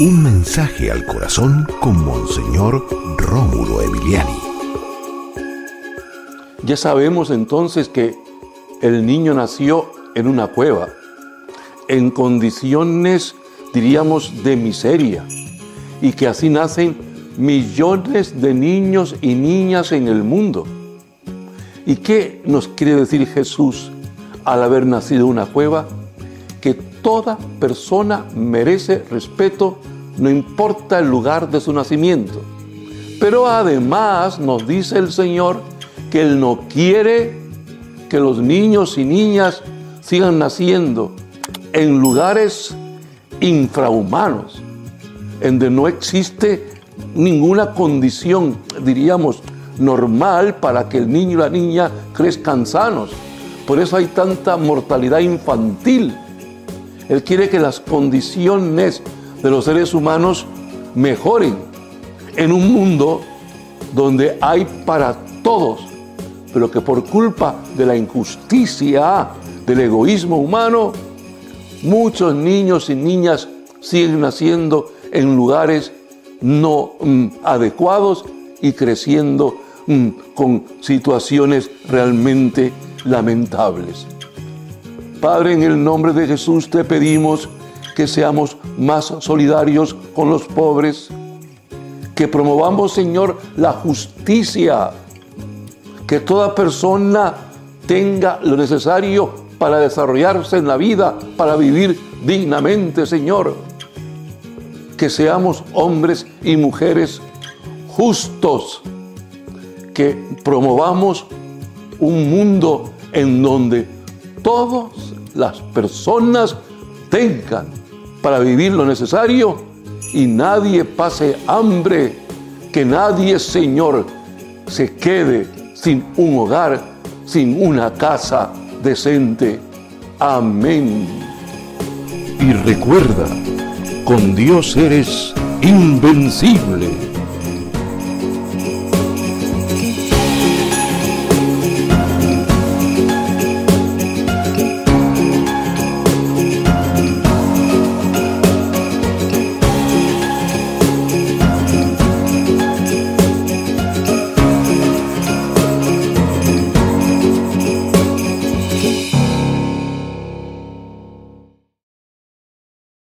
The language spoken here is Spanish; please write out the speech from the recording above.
Un mensaje al corazón con Monseñor Rómulo Emiliani. Ya sabemos entonces que el niño nació en una cueva, en condiciones, diríamos, de miseria, y que así nacen millones de niños y niñas en el mundo. ¿Y qué nos quiere decir Jesús al haber nacido en una cueva? Que toda persona merece respeto, no importa el lugar de su nacimiento. Pero además nos dice el Señor que Él no quiere que los niños y niñas sigan naciendo en lugares infrahumanos, en donde no existe ninguna condición, diríamos, normal para que el niño y la niña crezcan sanos. Por eso hay tanta mortalidad infantil. Él quiere que las condiciones de los seres humanos mejoren en un mundo donde hay para todos, pero que por culpa de la injusticia, del egoísmo humano, muchos niños y niñas siguen naciendo en lugares no mm, adecuados y creciendo mm, con situaciones realmente lamentables. Padre, en el nombre de Jesús te pedimos que seamos más solidarios con los pobres, que promovamos, Señor, la justicia, que toda persona tenga lo necesario para desarrollarse en la vida, para vivir dignamente, Señor. Que seamos hombres y mujeres justos, que promovamos un mundo en donde todas las personas tengan para vivir lo necesario y nadie pase hambre, que nadie, Señor, se quede sin un hogar, sin una casa decente. Amén. Y recuerda, con Dios eres invencible.